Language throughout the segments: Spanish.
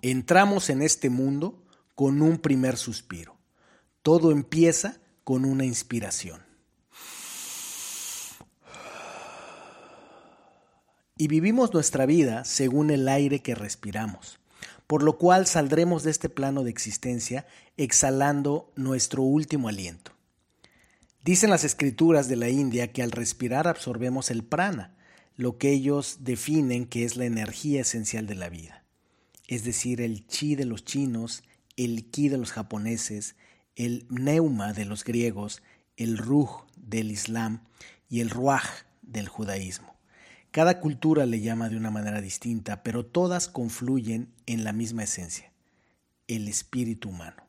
Entramos en este mundo con un primer suspiro. Todo empieza con una inspiración. Y vivimos nuestra vida según el aire que respiramos, por lo cual saldremos de este plano de existencia exhalando nuestro último aliento. Dicen las escrituras de la India que al respirar absorbemos el prana, lo que ellos definen que es la energía esencial de la vida, es decir, el chi de los chinos, el ki de los japoneses, el neuma de los griegos, el ruj del islam y el ruaj del judaísmo. Cada cultura le llama de una manera distinta, pero todas confluyen en la misma esencia, el espíritu humano.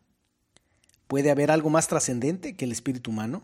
¿Puede haber algo más trascendente que el espíritu humano?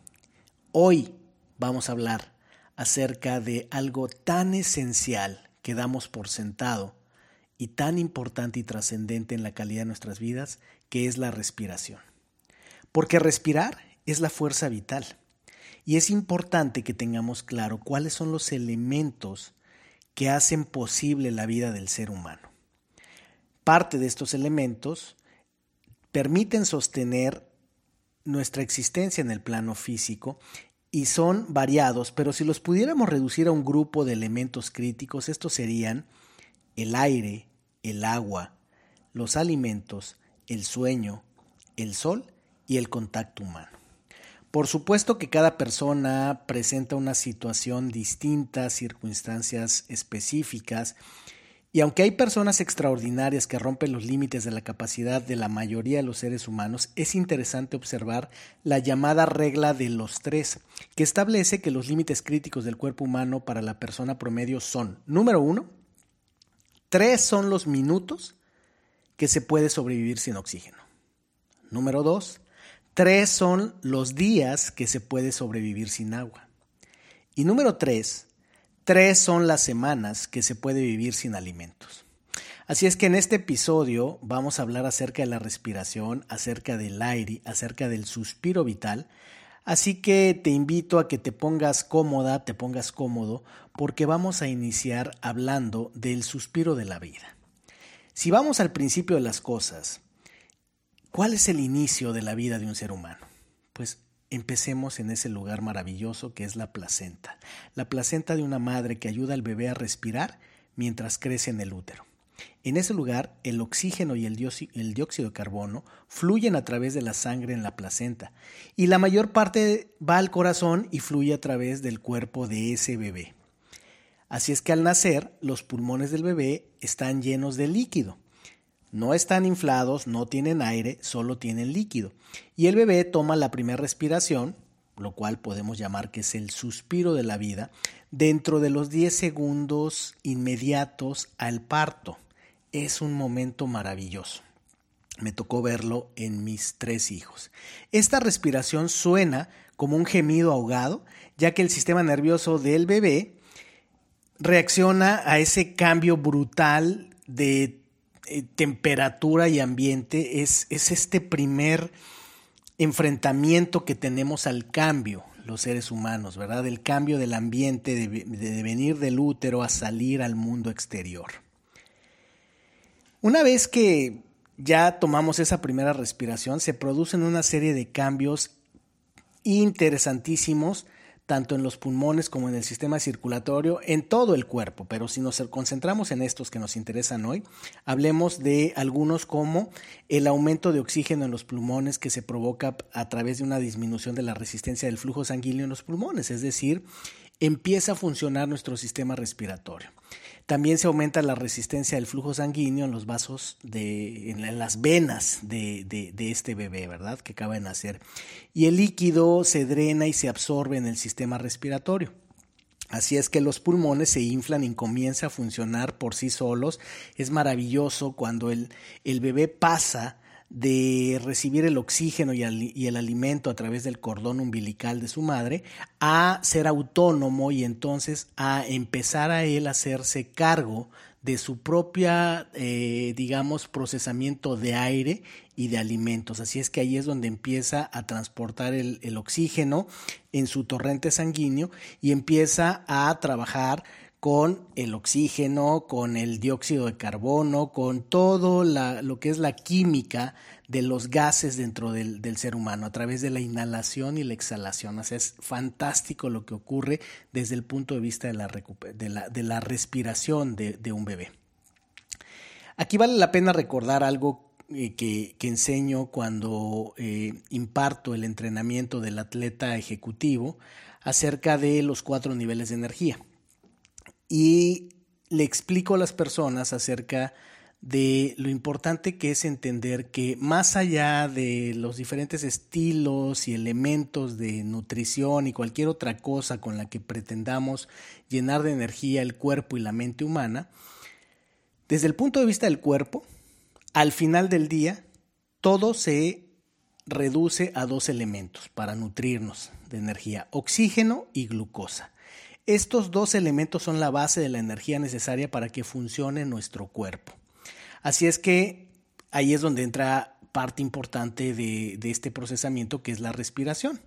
Hoy vamos a hablar acerca de algo tan esencial que damos por sentado y tan importante y trascendente en la calidad de nuestras vidas, que es la respiración. Porque respirar es la fuerza vital. Y es importante que tengamos claro cuáles son los elementos que hacen posible la vida del ser humano. Parte de estos elementos permiten sostener nuestra existencia en el plano físico y son variados, pero si los pudiéramos reducir a un grupo de elementos críticos, estos serían el aire, el agua, los alimentos, el sueño, el sol y el contacto humano. Por supuesto que cada persona presenta una situación distinta, circunstancias específicas, y aunque hay personas extraordinarias que rompen los límites de la capacidad de la mayoría de los seres humanos, es interesante observar la llamada regla de los tres, que establece que los límites críticos del cuerpo humano para la persona promedio son, número uno, Tres son los minutos que se puede sobrevivir sin oxígeno. Número dos, tres son los días que se puede sobrevivir sin agua. Y número tres, tres son las semanas que se puede vivir sin alimentos. Así es que en este episodio vamos a hablar acerca de la respiración, acerca del aire, acerca del suspiro vital, Así que te invito a que te pongas cómoda, te pongas cómodo, porque vamos a iniciar hablando del suspiro de la vida. Si vamos al principio de las cosas, ¿cuál es el inicio de la vida de un ser humano? Pues empecemos en ese lugar maravilloso que es la placenta, la placenta de una madre que ayuda al bebé a respirar mientras crece en el útero. En ese lugar, el oxígeno y el dióxido, de carbono fluyen a través de la sangre en la placenta y la mayor parte va al corazón y fluye a través del cuerpo de ese bebé. Así es que al nacer, los pulmones del bebé están llenos de líquido. No están inflados, no tienen aire, solo tienen líquido. Y el bebé toma la primera respiración, lo cual podemos llamar que es el suspiro de la vida, dentro de los 10 segundos inmediatos al parto es un momento maravilloso. Me tocó verlo en mis tres hijos. Esta respiración suena como un gemido ahogado, ya que el sistema nervioso del bebé reacciona a ese cambio brutal de eh, temperatura y ambiente. Es, es este primer enfrentamiento que tenemos al cambio, los seres humanos, ¿verdad? El cambio del ambiente, de venir del útero a salir al mundo exterior. Una vez que ya tomamos esa primera respiración, se producen una serie de cambios interesantísimos, tanto en los pulmones como en el sistema circulatorio, en todo el cuerpo. Pero si nos concentramos en estos que nos interesan hoy, hablemos de algunos como el aumento de oxígeno en los pulmones que se provoca a través de una disminución de la resistencia del flujo sanguíneo en los pulmones, es decir, empieza a funcionar nuestro sistema respiratorio. También se aumenta la resistencia del flujo sanguíneo en los vasos, de, en, las venas de, de, este bebé, ¿verdad? Que acaba de nacer. Y el líquido se drena y se absorbe en el sistema respiratorio. Así es que los pulmones se inflan y comienza a funcionar por sí solos. Es maravilloso cuando el, el bebé pasa de recibir el oxígeno y el, alimento a través del cordón umbilical de su madre a ser autónomo y entonces a empezar a él a hacerse cargo de su propia, eh, digamos, procesamiento de aire y de alimentos. Así es que ahí es donde empieza a transportar el oxígeno en su torrente sanguíneo y empieza a trabajar con el oxígeno, con el dióxido de carbono, con todo lo que es la química de los gases dentro del, del, ser humano a través de la inhalación y la exhalación. Es fantástico lo que ocurre desde el punto de vista de la, de la, de la respiración de, de, un bebé. Aquí vale la pena recordar algo eh, que, que, enseño cuando eh, imparto el entrenamiento del atleta ejecutivo acerca de los cuatro niveles de energía y le explico a las personas acerca de lo importante que es entender que más allá de los diferentes estilos y elementos de nutrición y cualquier otra cosa con la que pretendamos llenar de energía el cuerpo y la mente humana, desde el punto de vista del cuerpo, al final del día, todo se reduce a dos elementos para nutrirnos de energía, oxígeno y glucosa. Estos dos elementos son la base de la energía necesaria para que funcione nuestro cuerpo. Así es que ahí es donde entra parte importante de, este procesamiento que es la respiración,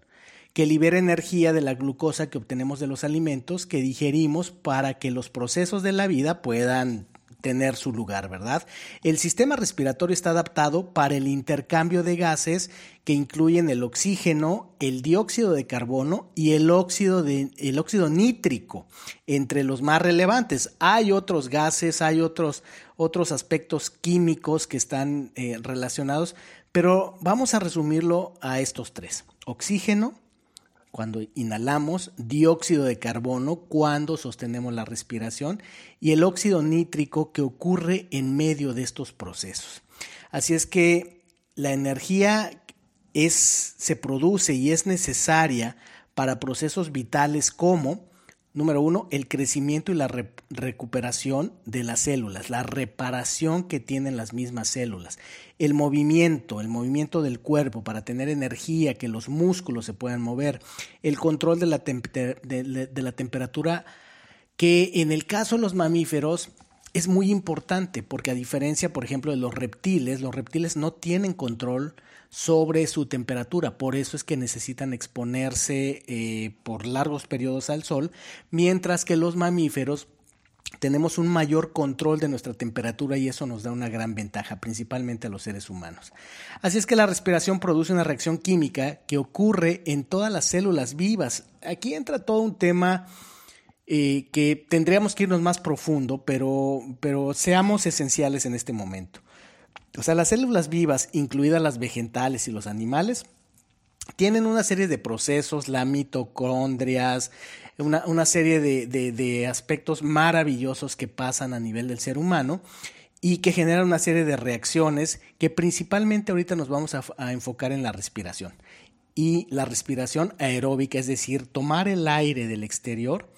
que libera energía de la glucosa que obtenemos de los alimentos que digerimos para que los procesos de la vida puedan tener su lugar, ¿verdad? El sistema respiratorio está adaptado para el intercambio de gases que incluyen el oxígeno, el dióxido de carbono y el óxido, de, el óxido nítrico, entre los más relevantes. Hay otros gases, hay otros, otros aspectos químicos que están eh, relacionados, pero vamos a resumirlo a estos tres. Oxígeno, cuando inhalamos, dióxido de carbono cuando sostenemos la respiración y el óxido nítrico que ocurre en medio de estos procesos. Así es que la energía es, se produce y es necesaria para procesos vitales como Número uno, el crecimiento y la re recuperación de las células, la reparación que tienen las mismas células, el movimiento, el movimiento del cuerpo para tener energía, que los músculos se puedan mover, el control de la, de la temperatura, que en el caso de los mamíferos es muy importante porque a diferencia, por ejemplo, de los reptiles, los reptiles no tienen control sobre su temperatura, por eso es que necesitan exponerse eh, por largos periodos al sol, mientras que los mamíferos tenemos un mayor control de nuestra temperatura y eso nos da una gran ventaja, principalmente a los seres humanos. Así es que la respiración produce una reacción química que ocurre en todas las células vivas. Aquí entra todo un tema eh, que tendríamos que irnos más profundo, pero, pero seamos esenciales en este momento. O sea, las células vivas, incluidas las vegetales y los animales, tienen una serie de procesos, la mitocondrias, una, una serie de, de, aspectos maravillosos que pasan a nivel del ser humano y que generan una serie de reacciones que principalmente ahorita nos vamos a enfocar en la respiración. Y la respiración aeróbica, es decir, tomar el aire del exterior,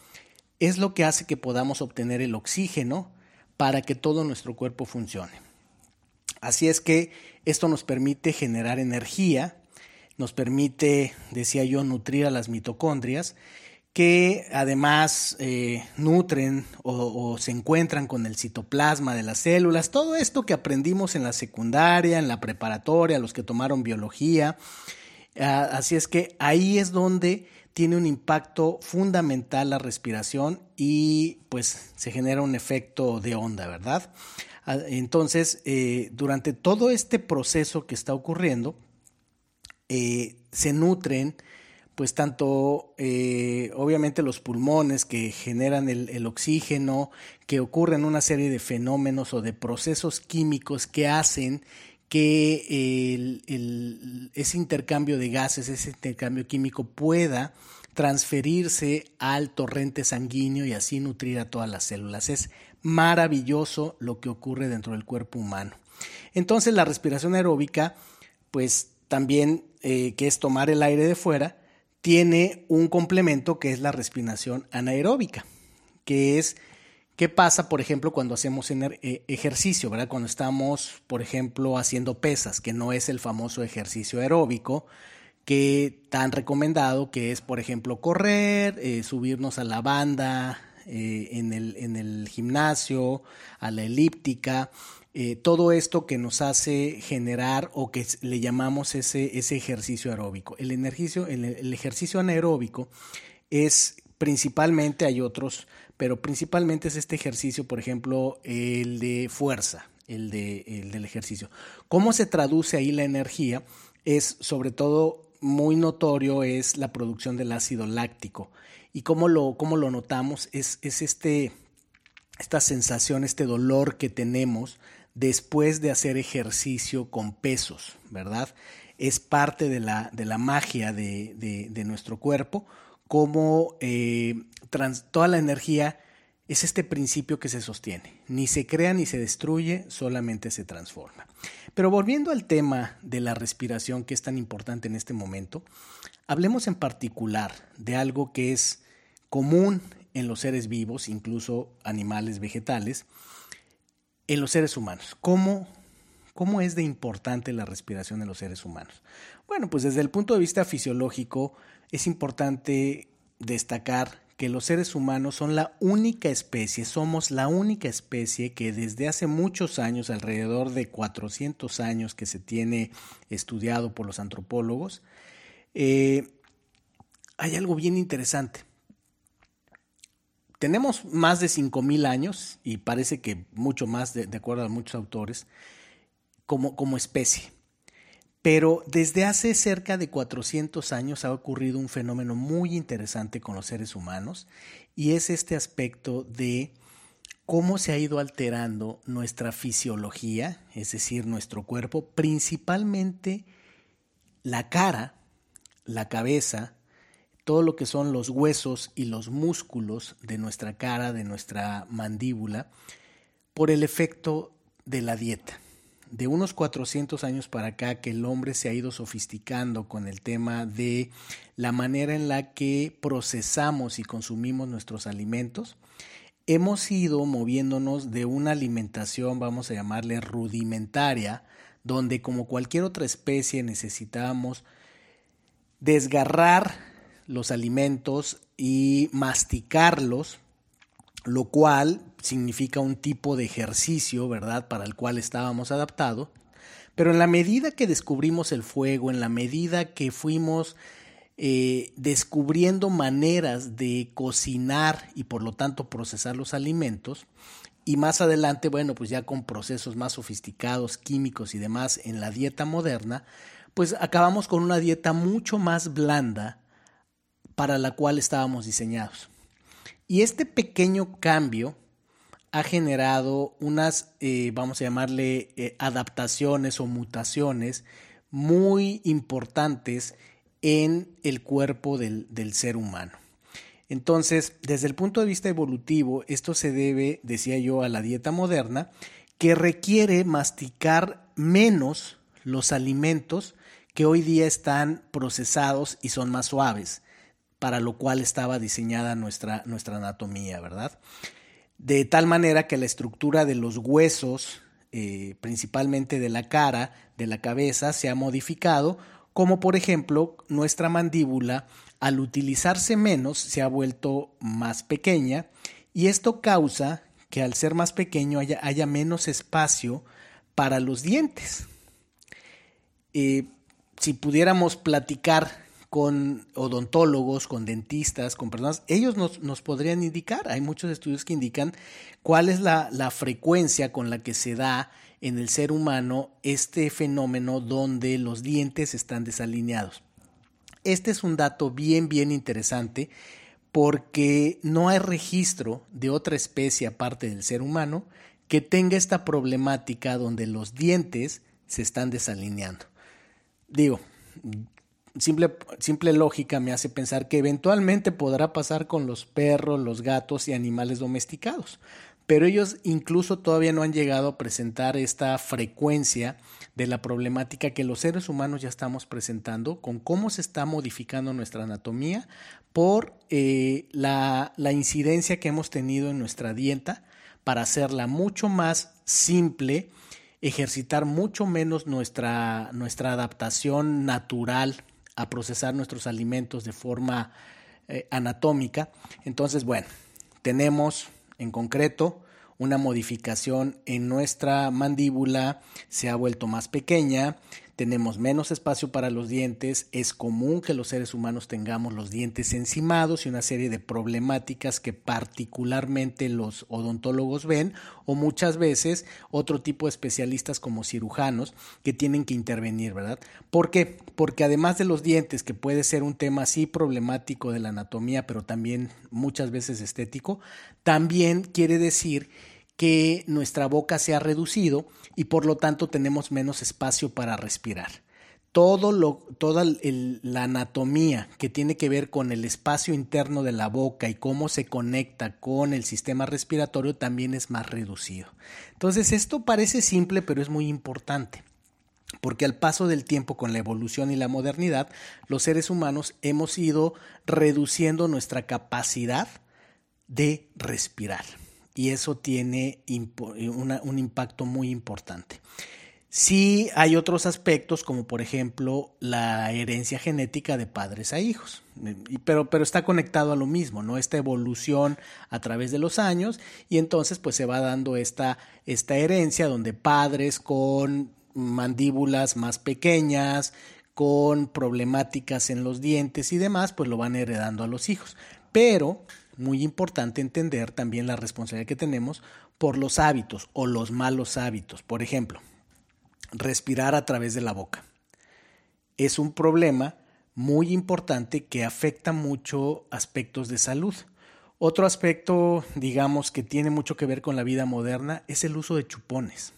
es lo que hace que podamos obtener el oxígeno para que todo nuestro cuerpo funcione. Así es que esto nos permite generar energía, nos permite, decía yo, nutrir a las mitocondrias, que además eh, nutren o, o, se encuentran con el citoplasma de las células, todo esto que aprendimos en la secundaria, en la preparatoria, los que tomaron biología. Ah, así es que ahí es donde tiene un impacto fundamental la respiración y pues se genera un efecto de onda, ¿verdad? Entonces, eh, durante todo este proceso que está ocurriendo, eh, se nutren, pues tanto, eh, obviamente, los pulmones que generan el, oxígeno, que ocurren una serie de fenómenos o de procesos químicos que hacen que ese intercambio de gases, ese intercambio químico pueda transferirse al torrente sanguíneo y así nutrir a todas las células. Es maravilloso lo que ocurre dentro del cuerpo humano. Entonces la respiración aeróbica, pues también, eh, que es tomar el aire de fuera, tiene un complemento que es la respiración anaeróbica, que es qué pasa, por ejemplo, cuando hacemos eh, ejercicio, ¿verdad? Cuando estamos, por ejemplo, haciendo pesas, que no es el famoso ejercicio aeróbico, que tan recomendado que es, por ejemplo, correr, eh, subirnos a la banda eh, en, el, en, el, gimnasio, a la elíptica, todo esto que nos hace generar o que le llamamos ese, ese ejercicio aeróbico. El, ejercicio, el ejercicio anaeróbico es principalmente, hay otros, pero principalmente es este ejercicio, por ejemplo, el de fuerza, el, de, el del ejercicio. ¿Cómo se traduce ahí la energía? Es sobre todo muy notorio es la producción del ácido láctico. Y cómo lo, cómo lo notamos es, es este, esta sensación, este dolor que tenemos después de hacer ejercicio con pesos, ¿verdad? Es parte de la, de la magia de, de, nuestro cuerpo, como eh, toda la energía es este principio que se sostiene. Ni se crea ni se destruye, solamente se transforma. Pero volviendo al tema de la respiración que es tan importante en este momento, hablemos en particular de algo que es común en los seres vivos, incluso animales vegetales, en los seres humanos. ¿Cómo, ¿Cómo es de importante la respiración en los seres humanos? Bueno, pues desde el punto de vista fisiológico es importante destacar que los seres humanos son la única especie, somos la única especie que desde hace muchos años, alrededor de 400 años que se tiene estudiado por los antropólogos, eh, hay algo bien interesante. Tenemos más de 5.000 años, y parece que mucho más, de, de acuerdo a muchos autores, como, especie. Pero desde hace cerca de 400 años ha ocurrido un fenómeno muy interesante con los seres humanos y es este aspecto de cómo se ha ido alterando nuestra fisiología, es decir, nuestro cuerpo, principalmente la cara, la cabeza, todo lo que son los huesos y los músculos de nuestra cara, de nuestra mandíbula, por el efecto de la dieta de unos 400 años para acá que el hombre se ha ido sofisticando con el tema de la manera en la que procesamos y consumimos nuestros alimentos, hemos ido moviéndonos de una alimentación, vamos a llamarle rudimentaria, donde como cualquier otra especie necesitábamos desgarrar los alimentos y masticarlos lo cual significa un tipo de ejercicio, ¿verdad?, para el cual estábamos adaptados. Pero en la medida que descubrimos el fuego, en la medida que fuimos eh, descubriendo maneras de cocinar y por lo tanto procesar los alimentos, y más adelante, bueno, pues ya con procesos más sofisticados, químicos y demás en la dieta moderna, pues acabamos con una dieta mucho más blanda para la cual estábamos diseñados. Y este pequeño cambio ha generado unas, eh, vamos a llamarle, eh, adaptaciones o mutaciones muy importantes en el cuerpo del, del, ser humano. Entonces, desde el punto de vista evolutivo, esto se debe, decía yo, a la dieta moderna, que requiere masticar menos los alimentos que hoy día están procesados y son más suaves para lo cual estaba diseñada nuestra, nuestra anatomía, ¿verdad? De tal manera que la estructura de los huesos, eh, principalmente de la cara, de la cabeza, se ha modificado, como por ejemplo nuestra mandíbula, al utilizarse menos, se ha vuelto más pequeña, y esto causa que al ser más pequeño haya, menos espacio para los dientes. Eh, si pudiéramos platicar con odontólogos, con dentistas, con personas, ellos nos, podrían indicar, hay muchos estudios que indican cuál es la, la frecuencia con la que se da en el ser humano este fenómeno donde los dientes están desalineados. Este es un dato bien, bien interesante porque no hay registro de otra especie aparte del ser humano que tenga esta problemática donde los dientes se están desalineando. Digo, simple, simple lógica me hace pensar que eventualmente podrá pasar con los perros, los gatos y animales domesticados. pero ellos incluso todavía no han llegado a presentar esta frecuencia de la problemática que los seres humanos ya estamos presentando con cómo se está modificando nuestra anatomía por eh, la, la incidencia que hemos tenido en nuestra dieta para hacerla mucho más simple, ejercitar mucho menos nuestra, nuestra adaptación natural a procesar nuestros alimentos de forma eh, anatómica. Entonces, bueno, tenemos en concreto una modificación en nuestra mandíbula, se ha vuelto más pequeña, tenemos menos espacio para los dientes, es común que los seres humanos tengamos los dientes encimados y una serie de problemáticas que particularmente los odontólogos ven o muchas veces otro tipo de especialistas como cirujanos que tienen que intervenir, ¿verdad? ¿Por qué? Porque además de los dientes, que puede ser un tema así problemático de la anatomía, pero también muchas veces estético, también quiere decir que nuestra boca se ha reducido y por lo tanto tenemos menos espacio para respirar. Todo lo, toda la anatomía que tiene que ver con el espacio interno de la boca y cómo se conecta con el sistema respiratorio también es más reducido. Entonces esto parece simple pero es muy importante porque al paso del tiempo con la evolución y la modernidad, los seres humanos hemos ido reduciendo nuestra capacidad de respirar y eso tiene un impacto muy importante. Sí hay otros aspectos, como por ejemplo la herencia genética de padres a hijos, pero, pero está conectado a lo mismo, ¿no? Esta evolución a través de los años y entonces pues se va dando esta, esta herencia donde padres con mandíbulas más pequeñas, con problemáticas en los dientes y demás, pues lo van heredando a los hijos. Pero muy importante entender también la responsabilidad que tenemos por los hábitos o los malos hábitos. Por ejemplo, respirar a través de la boca. Es un problema muy importante que afecta mucho aspectos de salud. Otro aspecto, digamos, que tiene mucho que ver con la vida moderna es el uso de chupones.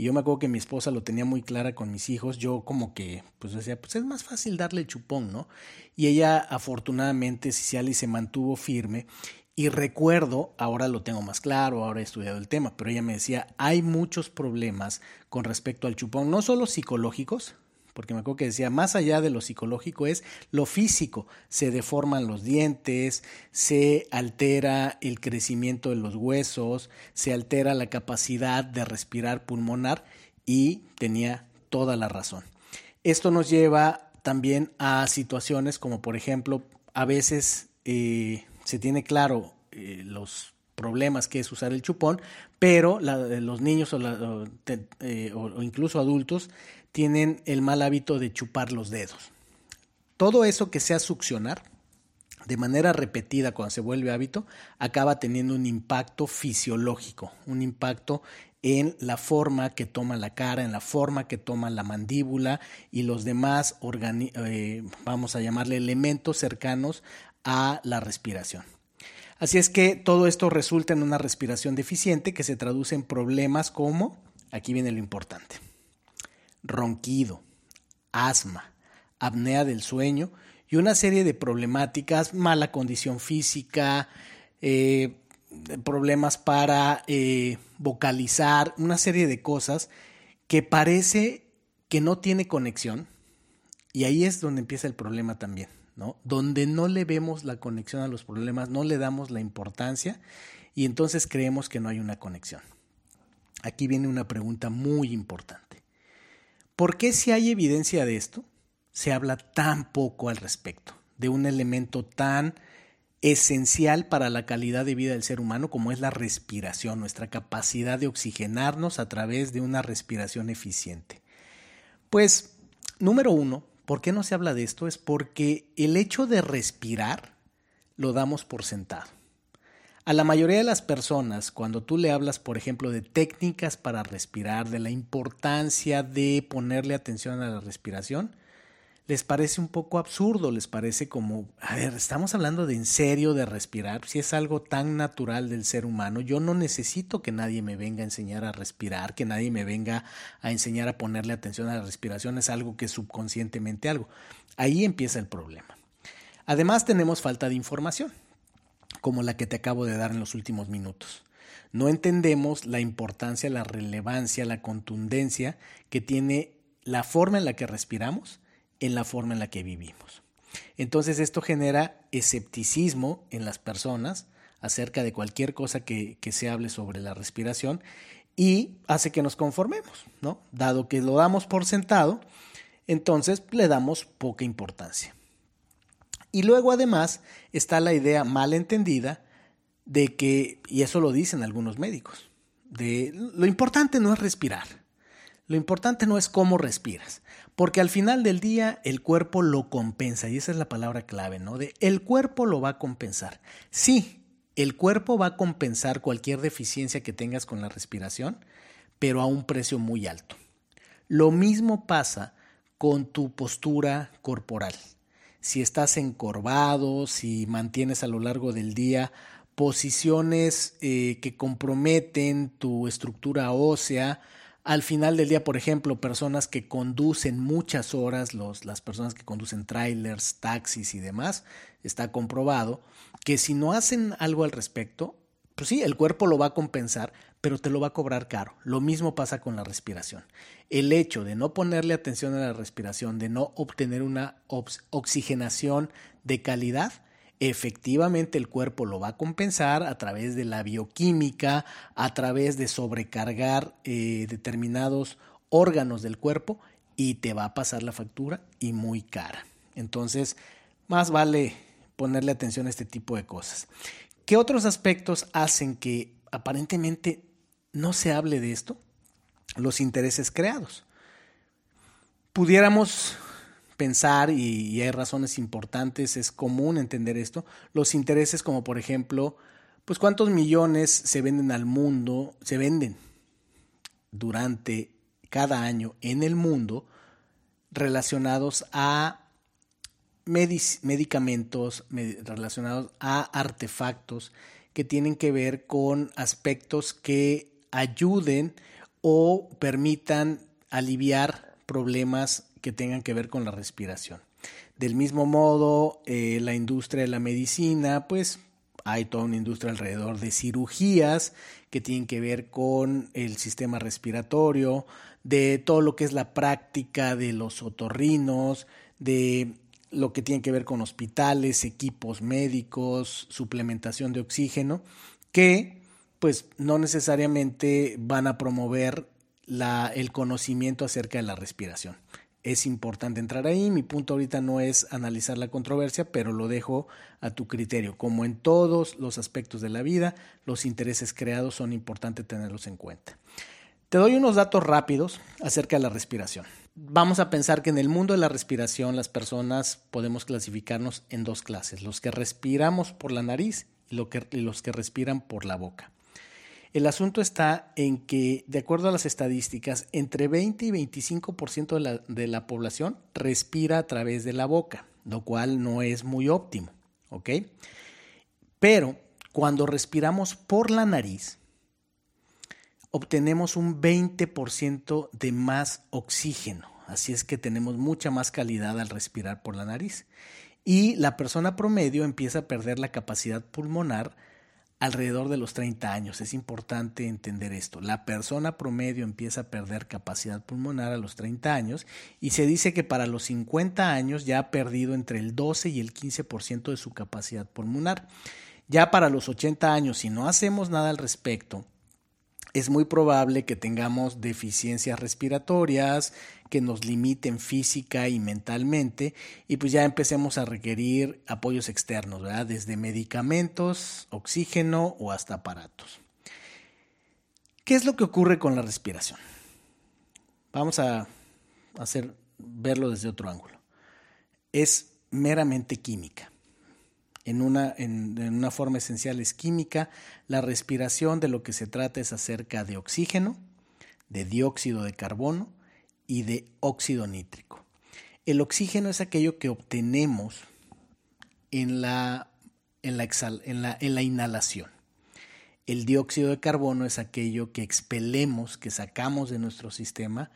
Y yo me acuerdo que mi esposa lo tenía muy clara con mis hijos. Yo como que, pues decía, pues es más fácil darle chupón, ¿no? Y ella afortunadamente, y se mantuvo firme. Y recuerdo, ahora lo tengo más claro, ahora he estudiado el tema, pero ella me decía, hay muchos problemas con respecto al chupón, no solo psicológicos, porque me acuerdo que decía, más allá de lo psicológico es lo físico, se deforman los dientes, se altera el crecimiento de los huesos, se altera la capacidad de respirar pulmonar y tenía toda la razón. Esto nos lleva también a situaciones como por ejemplo, a veces eh, se tiene claro eh, los problemas que es usar el chupón, pero los niños o, eh, o incluso adultos tienen el mal hábito de chupar los dedos. Todo eso que sea succionar de manera repetida cuando se vuelve hábito, acaba teniendo un impacto fisiológico, un impacto en la forma que toma la cara, en la forma que toma la mandíbula y los demás, eh, vamos a llamarle elementos cercanos a la respiración. Así es que todo esto resulta en una respiración deficiente que se traduce en problemas como, aquí viene lo importante, ronquido, asma, apnea del sueño y una serie de problemáticas, mala condición física, eh, problemas para eh, vocalizar, una serie de cosas que parece que no tiene conexión. Y ahí es donde empieza el problema también, ¿no? Donde no le vemos la conexión a los problemas, no le damos la importancia y entonces creemos que no hay una conexión. Aquí viene una pregunta muy importante. ¿Por qué si hay evidencia de esto, se habla tan poco al respecto, de un elemento tan esencial para la calidad de vida del ser humano como es la respiración, nuestra capacidad de oxigenarnos a través de una respiración eficiente? Pues, número uno, ¿por qué no se habla de esto? Es porque el hecho de respirar lo damos por sentado. A la mayoría de las personas, cuando tú le hablas, por ejemplo, de técnicas para respirar, de la importancia de ponerle atención a la respiración, les parece un poco absurdo, les parece como, a ver, estamos hablando de en serio de respirar, si es algo tan natural del ser humano, yo no necesito que nadie me venga a enseñar a respirar, que nadie me venga a enseñar a ponerle atención a la respiración, es algo que subconscientemente algo. Ahí empieza el problema. Además tenemos falta de información como la que te acabo de dar en los últimos minutos. No entendemos la importancia, la relevancia, la contundencia que tiene la forma en la que respiramos en la forma en la que vivimos. Entonces esto genera escepticismo en las personas acerca de cualquier cosa que, se hable sobre la respiración y hace que nos conformemos, ¿no? Dado que lo damos por sentado, entonces le damos poca importancia. Y luego además está la idea mal entendida de que, y eso lo dicen algunos médicos, de lo importante no es respirar, lo importante no es cómo respiras, porque al final del día el cuerpo lo compensa, y esa es la palabra clave, ¿no? De el cuerpo lo va a compensar. Sí, el cuerpo va a compensar cualquier deficiencia que tengas con la respiración, pero a un precio muy alto. Lo mismo pasa con tu postura corporal. Si estás encorvado, si mantienes a lo largo del día posiciones eh, que comprometen tu estructura ósea, al final del día, por ejemplo, personas que conducen muchas horas, los, las personas que conducen trailers, taxis y demás, está comprobado que si no hacen algo al respecto, pues sí, el cuerpo lo va a compensar, pero te lo va a cobrar caro. Lo mismo pasa con la respiración. El hecho de no ponerle atención a la respiración, de no obtener una oxigenación de calidad, efectivamente el cuerpo lo va a compensar a través de la bioquímica, a través de sobrecargar eh, determinados órganos del cuerpo y te va a pasar la factura y muy cara. Entonces, más vale ponerle atención a este tipo de cosas. ¿Qué otros aspectos hacen que aparentemente no se hable de esto? Los intereses creados. Pudiéramos pensar, y, hay razones importantes, es común entender esto, los intereses como por ejemplo, pues cuántos millones se venden al mundo, se venden durante cada año en el mundo relacionados a medicamentos relacionados a artefactos que tienen que ver con aspectos que ayuden o permitan aliviar problemas que tengan que ver con la respiración. Del mismo modo, eh, la industria de la medicina, pues hay toda una industria alrededor de cirugías que tienen que ver con el sistema respiratorio, de todo lo que es la práctica de los otorrinos, de lo que tiene que ver con hospitales, equipos médicos, suplementación de oxígeno, que pues no necesariamente van a promover el conocimiento acerca de la respiración. Es importante entrar ahí. Mi punto ahorita no es analizar la controversia, pero lo dejo a tu criterio. Como en todos los aspectos de la vida, los intereses creados son importantes tenerlos en cuenta. Te doy unos datos rápidos acerca de la respiración. Vamos a pensar que en el mundo de la respiración las personas podemos clasificarnos en dos clases, los que respiramos por la nariz y, los que respiran por la boca. El asunto está en que, de acuerdo a las estadísticas, entre 20 y 25% de la, de la población respira a través de la boca, lo cual no es muy óptimo, ¿ok? Pero cuando respiramos por la nariz, obtenemos un 20% de más oxígeno. Así es que tenemos mucha más calidad al respirar por la nariz. Y la persona promedio empieza a perder la capacidad pulmonar alrededor de los 30 años. Es importante entender esto. La persona promedio empieza a perder capacidad pulmonar a los 30 años y se dice que para los 50 años ya ha perdido entre el 12 y el 15% de su capacidad pulmonar. Ya para los 80 años, si no hacemos nada al respecto, es muy probable que tengamos deficiencias respiratorias que nos limiten física y mentalmente y pues ya empecemos a requerir apoyos externos, ¿verdad? Desde medicamentos, oxígeno o hasta aparatos. ¿Qué es lo que ocurre con la respiración? Vamos a hacer verlo desde otro ángulo. Es meramente química en una, en, una forma esencial es química. La respiración de lo que se trata es acerca de oxígeno, de dióxido de carbono y de óxido nítrico. El oxígeno es aquello que obtenemos en la, en la, en la, en la inhalación. El dióxido de carbono es aquello que expelemos, que sacamos de nuestro sistema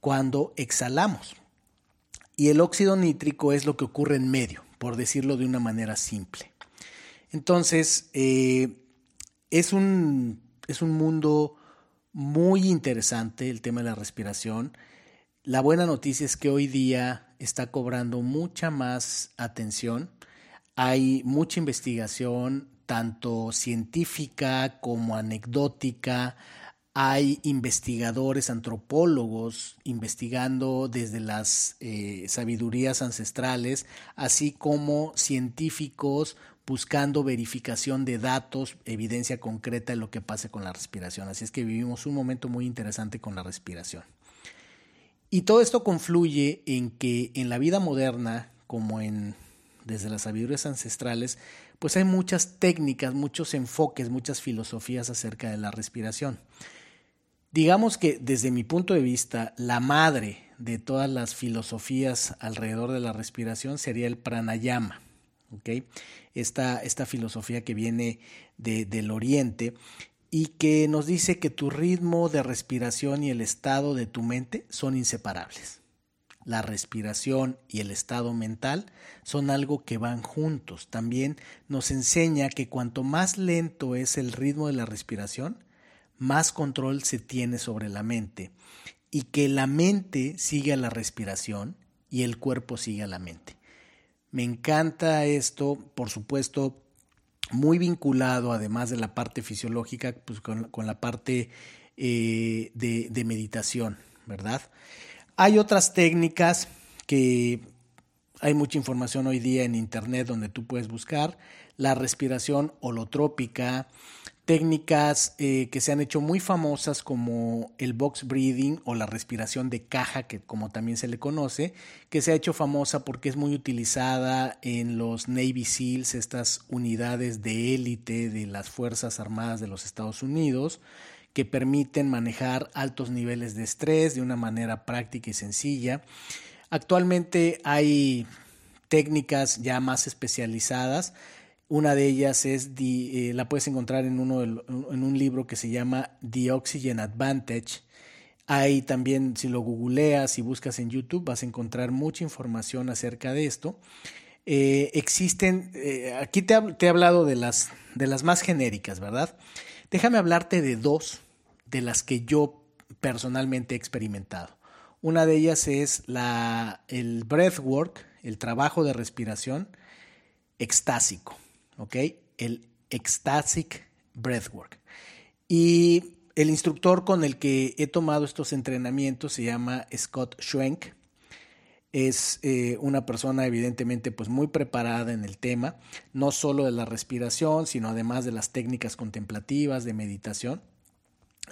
cuando exhalamos. Y el óxido nítrico es lo que ocurre en medio por decirlo de una manera simple. Entonces, eh, es un, es un mundo muy interesante el tema de la respiración. La buena noticia es que hoy día está cobrando mucha más atención. Hay mucha investigación, tanto científica como anecdótica. Hay investigadores, antropólogos, investigando desde las eh, sabidurías ancestrales, así como científicos buscando verificación de datos, evidencia concreta de lo que pasa con la respiración. Así es que vivimos un momento muy interesante con la respiración. Y todo esto confluye en que en la vida moderna, como en desde las sabidurías ancestrales, pues hay muchas técnicas, muchos enfoques, muchas filosofías acerca de la respiración. Digamos que desde mi punto de vista, la madre de todas las filosofías alrededor de la respiración sería el pranayama. Esta, esta filosofía que viene del oriente y que nos dice que tu ritmo de respiración y el estado de tu mente son inseparables. La respiración y el estado mental son algo que van juntos. También nos enseña que cuanto más lento es el ritmo de la respiración, más control se tiene sobre la mente y que la mente sigue a la respiración y el cuerpo sigue a la mente. Me encanta esto, por supuesto, muy vinculado, además de la parte fisiológica, pues con, la parte eh, de, de meditación, ¿verdad? Hay otras técnicas que hay mucha información hoy día en Internet donde tú puedes buscar la respiración holotrópica, técnicas eh, que se han hecho muy famosas como el box breathing o la respiración de caja, que como también se le conoce, que se ha hecho famosa porque es muy utilizada en los Navy SEALs, estas unidades de élite de las Fuerzas Armadas de los Estados Unidos, que permiten manejar altos niveles de estrés de una manera práctica y sencilla. Actualmente hay técnicas ya más especializadas una de ellas es, eh, la puedes encontrar en, uno en un libro que se llama The Oxygen Advantage. Hay también, si lo googleas y buscas en YouTube, vas a encontrar mucha información acerca de esto. Eh, existen, eh, aquí te, he hablado de las, de las más genéricas, ¿verdad? Déjame hablarte de dos de las que yo personalmente he experimentado. Una de ellas es la, el breathwork, el trabajo de respiración extásico. ¿Ok? El Ecstatic Breathwork. Y el instructor con el que he tomado estos entrenamientos se llama Scott Schwenk. Es eh, una persona evidentemente pues muy preparada en el tema, no solo de la respiración, sino además de las técnicas contemplativas, de meditación.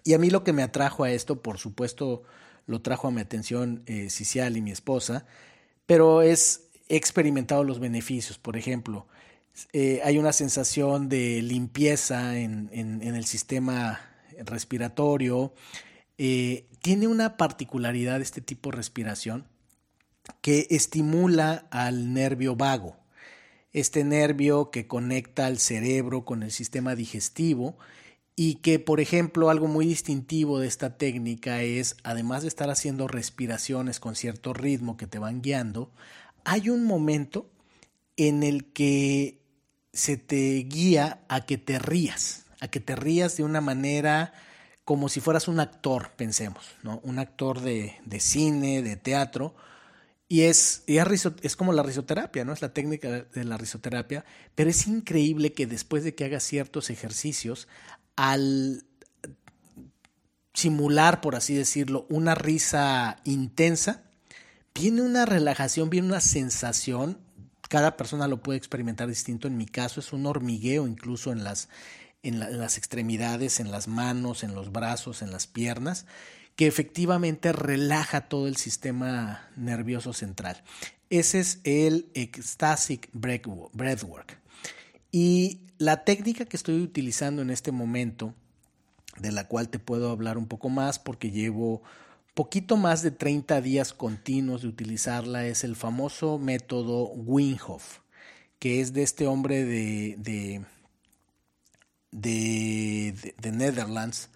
Y a mí lo que me atrajo a esto, por supuesto, lo trajo a mi atención eh, y mi esposa, pero es, he experimentado los beneficios. Por ejemplo, eh, hay una sensación de limpieza en, el sistema respiratorio. Eh, tiene una particularidad este tipo de respiración que estimula al nervio vago, este nervio que conecta al cerebro con el sistema digestivo y que, por ejemplo, algo muy distintivo de esta técnica es, además de estar haciendo respiraciones con cierto ritmo que te van guiando, hay un momento en el que se te guía a que te rías, a que te rías de una manera como si fueras un actor, pensemos, ¿no? Un actor de, cine, de teatro, y es, es, como la risoterapia, ¿no? Es la técnica de la risoterapia, pero es increíble que después de que hagas ciertos ejercicios, al simular, por así decirlo, una risa intensa, viene una relajación, viene una sensación cada persona lo puede experimentar distinto. En mi caso es un hormigueo incluso en las, extremidades, en las manos, en los brazos, en las piernas, que efectivamente relaja todo el sistema nervioso central. Ese es el Ecstatic Breathwork. Y la técnica que estoy utilizando en este momento, de la cual te puedo hablar un poco más porque llevo poquito más de 30 días continuos de utilizarla es el famoso método Winhoff, que es de este hombre de, de, de, Netherlands,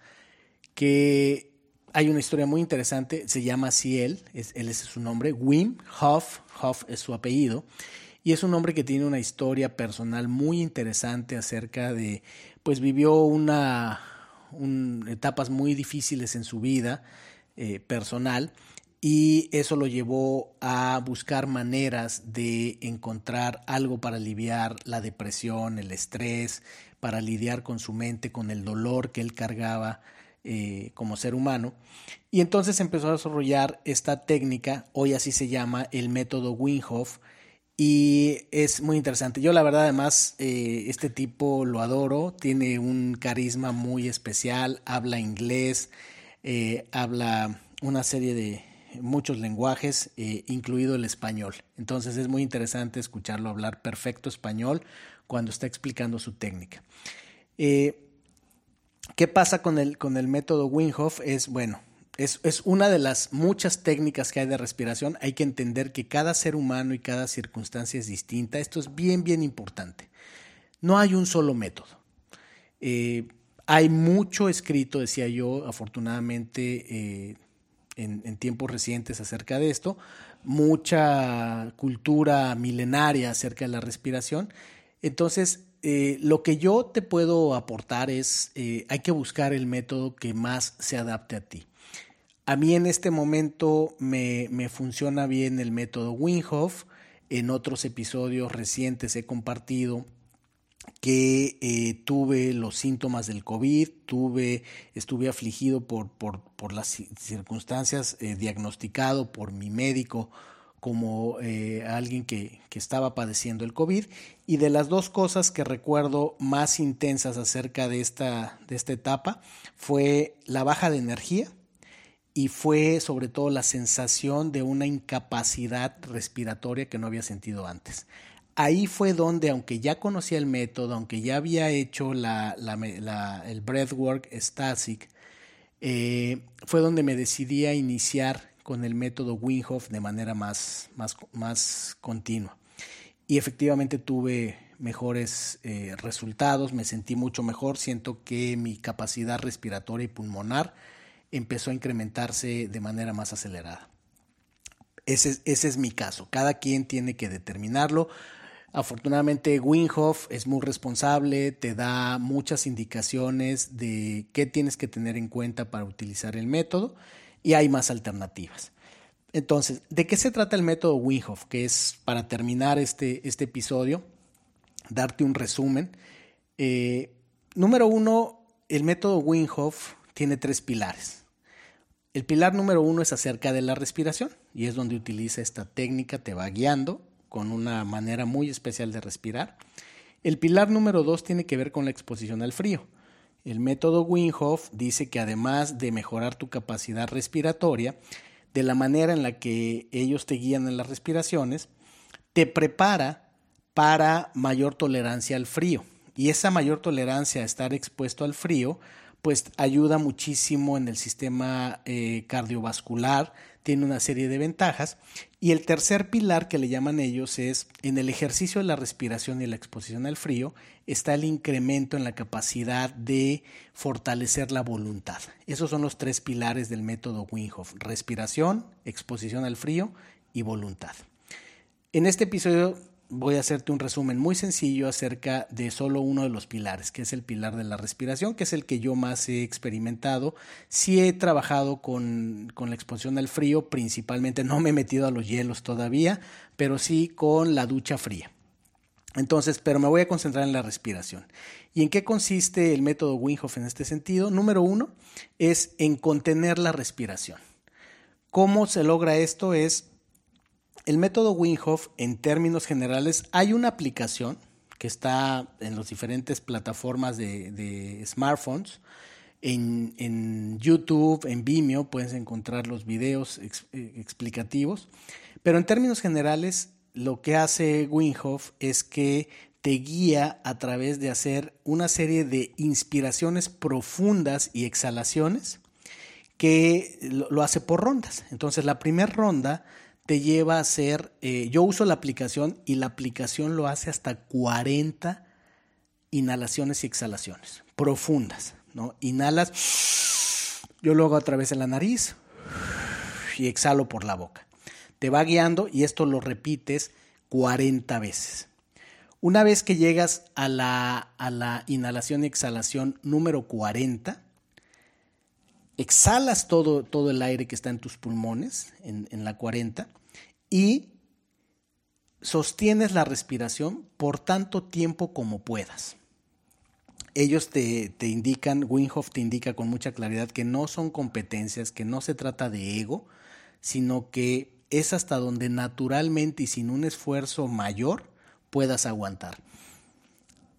que hay una historia muy interesante, se llama así él, es, él es su nombre, Wim Hof, Hof es su apellido, y es un hombre que tiene una historia personal muy interesante acerca de, pues vivió una, etapas muy difíciles en su vida eh, personal y eso lo llevó a buscar maneras de encontrar algo para aliviar la depresión, el estrés, para lidiar con su mente, con el dolor que él cargaba eh, como ser humano. Y entonces empezó a desarrollar esta técnica, hoy así se llama el método Winghoff, y es muy interesante. Yo la verdad además eh, este tipo lo adoro, tiene un carisma muy especial, habla inglés, eh, habla una serie de muchos lenguajes, incluido el español. Entonces es muy interesante escucharlo hablar perfecto español cuando está explicando su técnica. ¿Qué pasa con el, con el método Winghoff? Es, bueno, es, es, una de las muchas técnicas que hay de respiración. Hay que entender que cada ser humano y cada circunstancia es distinta. Esto es bien, bien importante. No hay un solo método. Eh, hay mucho escrito, decía yo, afortunadamente, eh, en, tiempos recientes acerca de esto, mucha cultura milenaria acerca de la respiración. Entonces, eh, lo que yo te puedo aportar es, eh, hay que buscar el método que más se adapte a ti. A mí en este momento me, funciona bien el método Winghoff. En otros episodios recientes he compartido que eh, tuve los síntomas del COVID, tuve, estuve afligido por, por, las circunstancias, diagnosticado por mi médico como eh, alguien que, que, estaba padeciendo el COVID. Y de las dos cosas que recuerdo más intensas acerca de esta, de esta etapa fue la baja de energía y fue sobre todo la sensación de una incapacidad respiratoria que no había sentido antes. Ahí fue donde, aunque ya conocía el método, aunque ya había hecho el breathwork Stasic, eh, fue donde me decidí a iniciar con el método Winghoff de manera más, más, más continua. Y efectivamente tuve mejores eh, resultados, me sentí mucho mejor, siento que mi capacidad respiratoria y pulmonar empezó a incrementarse de manera más acelerada. Ese, ese es mi caso, cada quien tiene que determinarlo. Afortunadamente Winghoff es muy responsable, te da muchas indicaciones de qué tienes que tener en cuenta para utilizar el método y hay más alternativas. Entonces, ¿de qué se trata el método Winghoff? Que es, para terminar este, este episodio, darte un resumen. Eh, número uno, el método Winghoff tiene tres pilares. El pilar número uno es acerca de la respiración y es donde utiliza esta técnica, te va guiando con una manera muy especial de respirar. El pilar número dos tiene que ver con la exposición al frío. El método Winghoff dice que además de mejorar tu capacidad respiratoria, de la manera en la que ellos te guían en las respiraciones, te prepara para mayor tolerancia al frío. Y esa mayor tolerancia a estar expuesto al frío, pues ayuda muchísimo en el sistema eh, cardiovascular, tiene una serie de ventajas. Y el tercer pilar que le llaman ellos es, en el ejercicio de la respiración y la exposición al frío, está el incremento en la capacidad de fortalecer la voluntad. Esos son los tres pilares del método Winghoff, respiración, exposición al frío y voluntad. En este episodio voy a hacerte un resumen muy sencillo acerca de solo uno de los pilares, que es el pilar de la respiración, que es el que yo más he experimentado. Sí he trabajado con, con, la exposición al frío, principalmente no me he metido a los hielos todavía, pero sí con la ducha fría. Entonces, pero me voy a concentrar en la respiración. ¿Y en qué consiste el método Winghoff en este sentido? Número uno es en contener la respiración. ¿Cómo se logra esto? Es el método Winghoff, en términos generales, hay una aplicación que está en las diferentes plataformas de, smartphones. En, YouTube, en Vimeo, puedes encontrar los videos eh, explicativos. Pero en términos generales, lo que hace Winghoff es que te guía a través de hacer una serie de inspiraciones profundas y exhalaciones que lo hace por rondas. Entonces, la primera ronda te lleva a hacer, eh, yo uso la aplicación y la aplicación lo hace hasta 40 inhalaciones y exhalaciones profundas, ¿no? Inhalas, yo lo hago a través de la nariz y exhalo por la boca. Te va guiando y esto lo repites 40 veces. Una vez que llegas a la, a la inhalación y exhalación número 40, exhalas todo, todo el aire que está en tus pulmones, en, en la 40, y sostienes la respiración por tanto tiempo como puedas. Ellos te, te indican, Winhoff te indica con mucha claridad que no son competencias, que no se trata de ego, sino que es hasta donde naturalmente y sin un esfuerzo mayor puedas aguantar.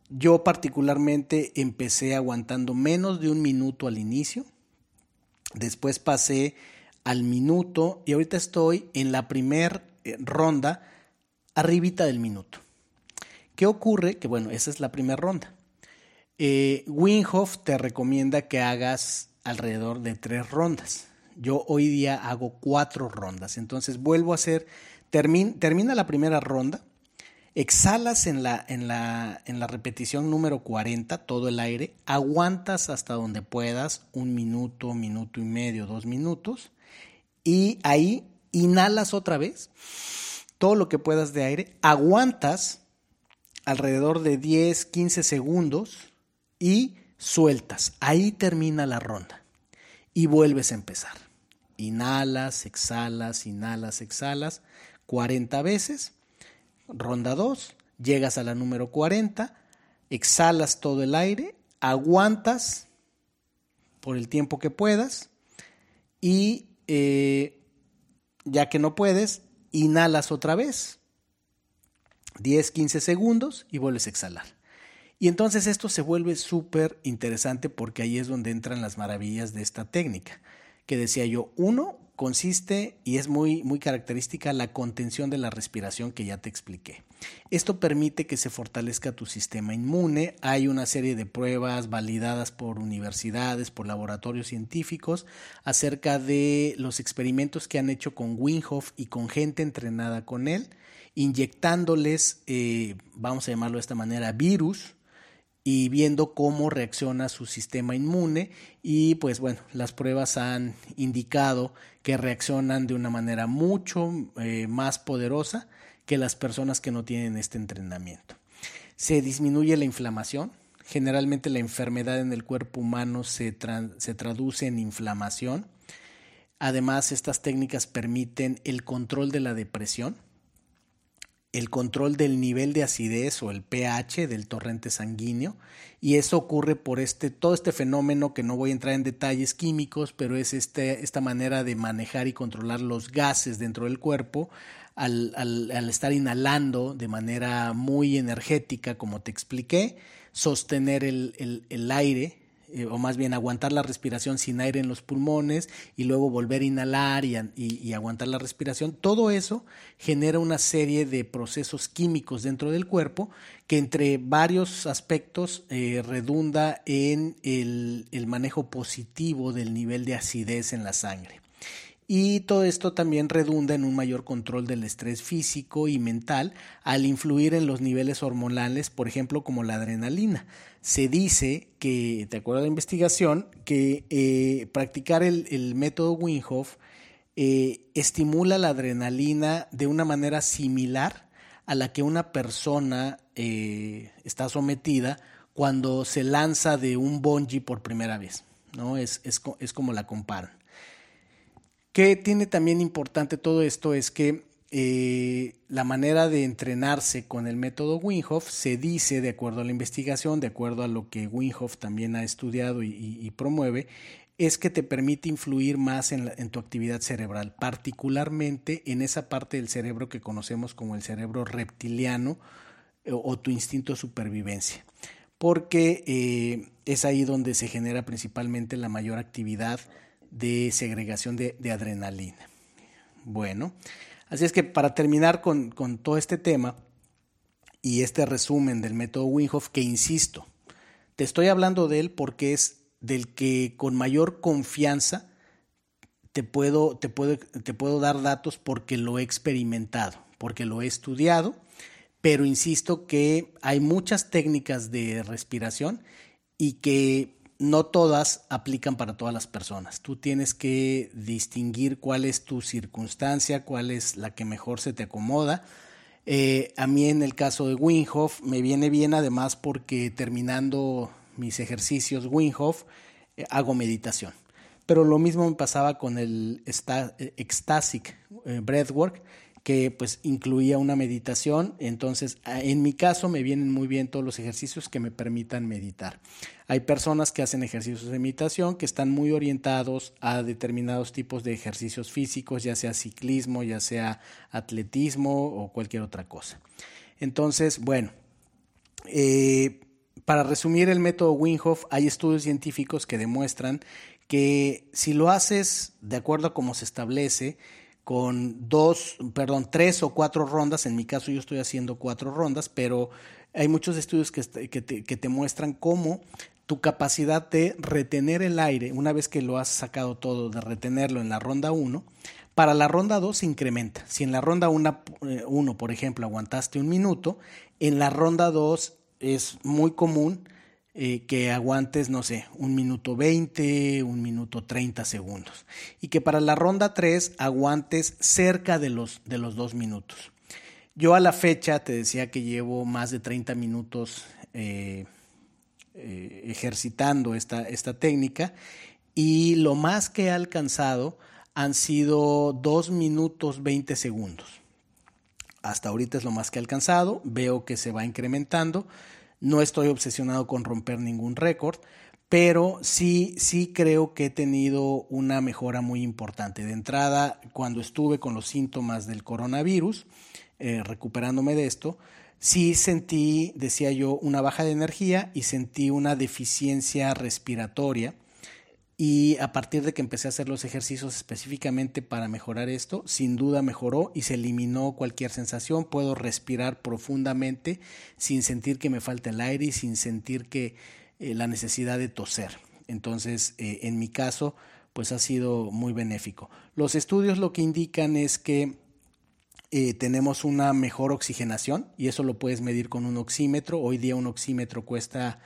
Yo particularmente empecé aguantando menos de un minuto al inicio, después pasé al minuto y ahorita estoy en la primera eh, ronda arribita del minuto. ¿Qué ocurre? Que bueno, esa es la primera ronda. Eh, te recomienda que hagas alrededor de tres rondas. Yo hoy día hago cuatro rondas. Entonces vuelvo a hacer, termina la primera ronda, exhalas en la, en, la, en la repetición número 40 todo el aire, aguantas hasta donde puedas, un minuto, minuto y medio, dos minutos, y ahí inhalas otra vez todo lo que puedas de aire, aguantas alrededor de 10, 15 segundos y sueltas. Ahí termina la ronda y vuelves a empezar. Inhalas, exhalas, inhalas, exhalas 40 veces. Ronda 2, llegas a la número 40, exhalas todo el aire, aguantas por el tiempo que puedas y eh, ya que no puedes, inhalas otra vez, 10, 15 segundos y vuelves a exhalar. Y entonces esto se vuelve súper interesante porque ahí es donde entran las maravillas de esta técnica, que decía yo, uno consiste y es muy, muy característica la contención de la respiración que ya te expliqué. Esto permite que se fortalezca tu sistema inmune. Hay una serie de pruebas validadas por universidades, por laboratorios científicos, acerca de los experimentos que han hecho con Winhoff y con gente entrenada con él, inyectándoles, eh, vamos a llamarlo de esta manera, virus y viendo cómo reacciona su sistema inmune y pues bueno, las pruebas han indicado que reaccionan de una manera mucho eh, más poderosa que las personas que no tienen este entrenamiento. Se disminuye la inflamación. Generalmente la enfermedad en el cuerpo humano se, se traduce en inflamación. Además, estas técnicas permiten el control de la depresión el control del nivel de acidez o el pH del torrente sanguíneo y eso ocurre por este todo este fenómeno que no voy a entrar en detalles químicos, pero es este, esta manera de manejar y controlar los gases dentro del cuerpo al, al estar inhalando de manera muy energética, como te expliqué, sostener el, el, el aire eh, o más bien aguantar la respiración sin aire en los pulmones y luego volver a inhalar y, aguantar la respiración, todo eso genera una serie de procesos químicos dentro del cuerpo que entre varios aspectos eh, redunda en el manejo positivo del nivel de acidez en la sangre. Y todo esto también redunda en un mayor control del estrés físico y mental al influir en los niveles hormonales, por ejemplo, como la adrenalina. Se dice que, de acuerdo a la investigación, que eh, practicar el, método Winhoff eh, estimula la adrenalina de una manera similar a la que una persona eh, está sometida cuando se lanza de un bungee por primera vez. ¿no? Es, es, es como la comparan. Que tiene también importante todo esto es que eh, la manera de entrenarse con el método Winhoff se dice, de acuerdo a la investigación, de acuerdo a lo que Winhoff también ha estudiado y, promueve, es que te permite influir más en, tu actividad cerebral, particularmente en esa parte del cerebro que conocemos como el cerebro reptiliano eh, o, tu instinto de supervivencia, porque eh, es ahí donde se genera principalmente la mayor actividad de segregación de, adrenalina. Bueno, así es que para terminar con, todo este tema y este resumen del método Winhoff, que insisto, te estoy hablando de él porque es del que con mayor confianza te puedo, te puedo, te puedo dar datos porque lo he experimentado, porque lo he estudiado, pero insisto que hay muchas técnicas de respiración y que no todas aplican para todas las personas. Tú tienes que distinguir cuál es tu circunstancia, cuál es la que mejor se te acomoda. Eh, a mí en el caso de Winhof me viene bien además porque terminando mis ejercicios Winhof eh, hago meditación. Pero lo mismo me pasaba con el Ecstatic Breathwork, que pues incluía una meditación. Entonces, en mi caso me vienen muy bien todos los ejercicios que me permitan meditar. Hay personas que hacen ejercicios de meditación que están muy orientados a determinados tipos de ejercicios físicos, ya sea ciclismo, ya sea atletismo o cualquier otra cosa. Entonces, bueno, eh, para resumir el método Winghoff, hay estudios científicos que demuestran que si lo haces de acuerdo a cómo se establece, con dos, perdón, tres o cuatro rondas. En mi caso yo estoy haciendo cuatro rondas, pero hay muchos estudios que, que, te, muestran cómo tu capacidad de retener el aire, una vez que lo has sacado todo, de retenerlo en la ronda 1, para la ronda 2 se incrementa. Si en la ronda 1, eh, por ejemplo, aguantaste un minuto, en la ronda 2 es muy común eh, que aguantes, no sé, un minuto 20, un minuto 30 segundos. Y que para la ronda 3 aguantes cerca de los, de los dos minutos. Yo a la fecha te decía que llevo más de 30 minutos eh, eh, ejercitando esta, esta técnica y lo más que he alcanzado han sido 2 minutos 20 segundos. Hasta ahorita es lo más que he alcanzado, veo que se va incrementando. No estoy obsesionado con romper ningún récord, pero sí, sí creo que he tenido una mejora muy importante. De entrada, cuando estuve con los síntomas del coronavirus, eh, recuperándome de esto, sí sentí, decía yo, una baja de energía y sentí una deficiencia respiratoria y a partir de que empecé a hacer los ejercicios específicamente para mejorar esto, sin duda mejoró y se eliminó cualquier sensación. Puedo respirar profundamente sin sentir que me falta el aire y sin sentir que eh, la necesidad de toser. Entonces, eh, en mi caso, pues ha sido muy benéfico. Los estudios lo que indican es que eh, tenemos una mejor oxigenación y eso lo puedes medir con un oxímetro. Hoy día un oxímetro cuesta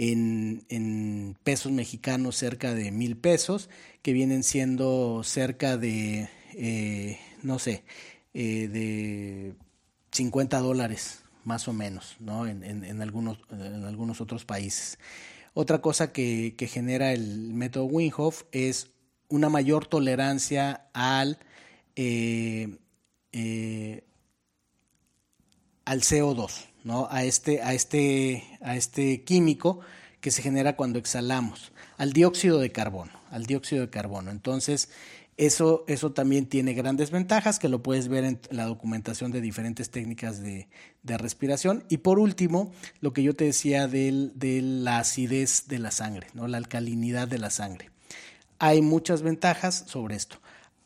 en, pesos mexicanos cerca de mil pesos, que vienen siendo cerca de, eh, no sé, eh, de 50 dólares más o menos, ¿no? En, en, algunos, en algunos otros países. Otra cosa que, que genera el método Winhoff es una mayor tolerancia al, eh, al CO2. ¿No? a, este, a, este, a este químico que se genera cuando exhalamos, al dióxido de carbono, al dióxido de carbono. Entonces, eso, eso también tiene grandes ventajas que lo puedes ver en la documentación de diferentes técnicas de, de respiración. Y por último, lo que yo te decía de la acidez de la sangre, ¿no? la alcalinidad de la sangre. Hay muchas ventajas sobre esto.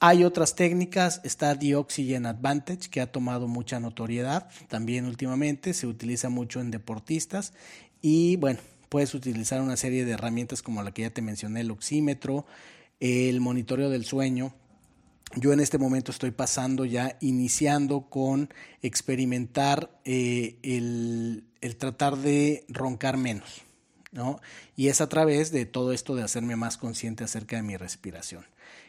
Hay otras técnicas, está The Oxygen Advantage, que ha tomado mucha notoriedad también últimamente, se utiliza mucho en deportistas y bueno, puedes utilizar una serie de herramientas como la que ya te mencioné, el oxímetro, el monitoreo del sueño. Yo en este momento estoy pasando ya, iniciando con experimentar eh, el, el tratar de roncar menos. ¿no? Y es a través de todo esto de hacerme más consciente acerca de mi respiración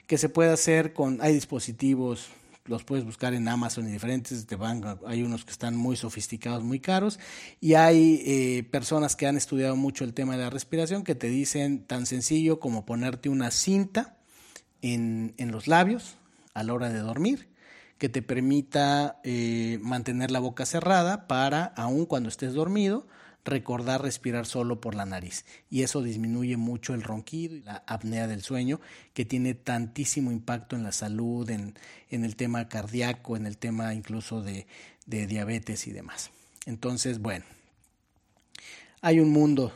que se puede hacer con, hay dispositivos, los puedes buscar en Amazon y diferentes, te van, hay unos que están muy sofisticados, muy caros, y hay eh, personas que han estudiado mucho el tema de la respiración que te dicen tan sencillo como ponerte una cinta en, en los labios a la hora de dormir que te permita eh, mantener la boca cerrada para, aun cuando estés dormido, recordar respirar solo por la nariz y eso disminuye mucho el ronquido y la apnea del sueño que tiene tantísimo impacto en la salud, en, el tema cardíaco, en el tema incluso de, de diabetes y demás. Entonces, bueno, hay un mundo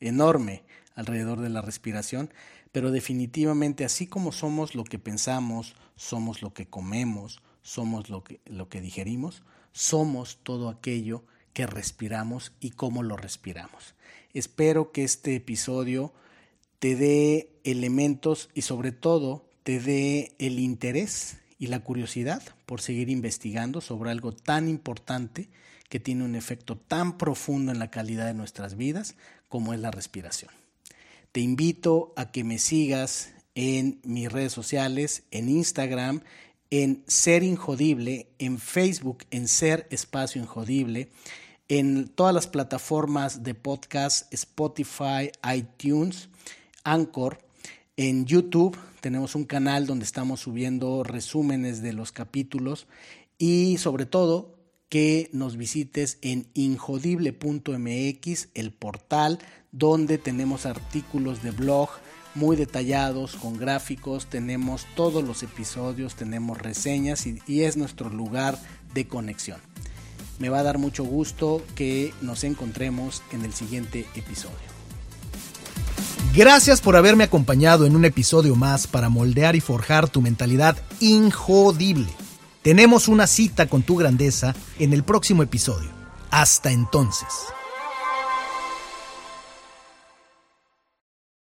enorme alrededor de la respiración, pero definitivamente así como somos lo que pensamos, somos lo que comemos, somos lo que, lo que digerimos, somos todo aquello que respiramos y cómo lo respiramos. Espero que este episodio te dé elementos y sobre todo te dé el interés y la curiosidad por seguir investigando sobre algo tan importante que tiene un efecto tan profundo en la calidad de nuestras vidas como es la respiración. Te invito a que me sigas en mis redes sociales, en Instagram, en Ser Injodible, en Facebook en Ser Espacio Injodible, en todas las plataformas de podcast, Spotify, iTunes, Anchor, en YouTube tenemos un canal donde estamos subiendo resúmenes de los capítulos y sobre todo que nos visites en injodible.mx, el portal donde tenemos artículos de blog muy detallados, con gráficos, tenemos todos los episodios, tenemos reseñas y, es nuestro lugar de conexión. Me va a dar mucho gusto que nos encontremos en el siguiente episodio. Gracias por haberme acompañado en un episodio más para moldear y forjar tu mentalidad injodible. Tenemos una cita con tu grandeza en el próximo episodio. Hasta entonces.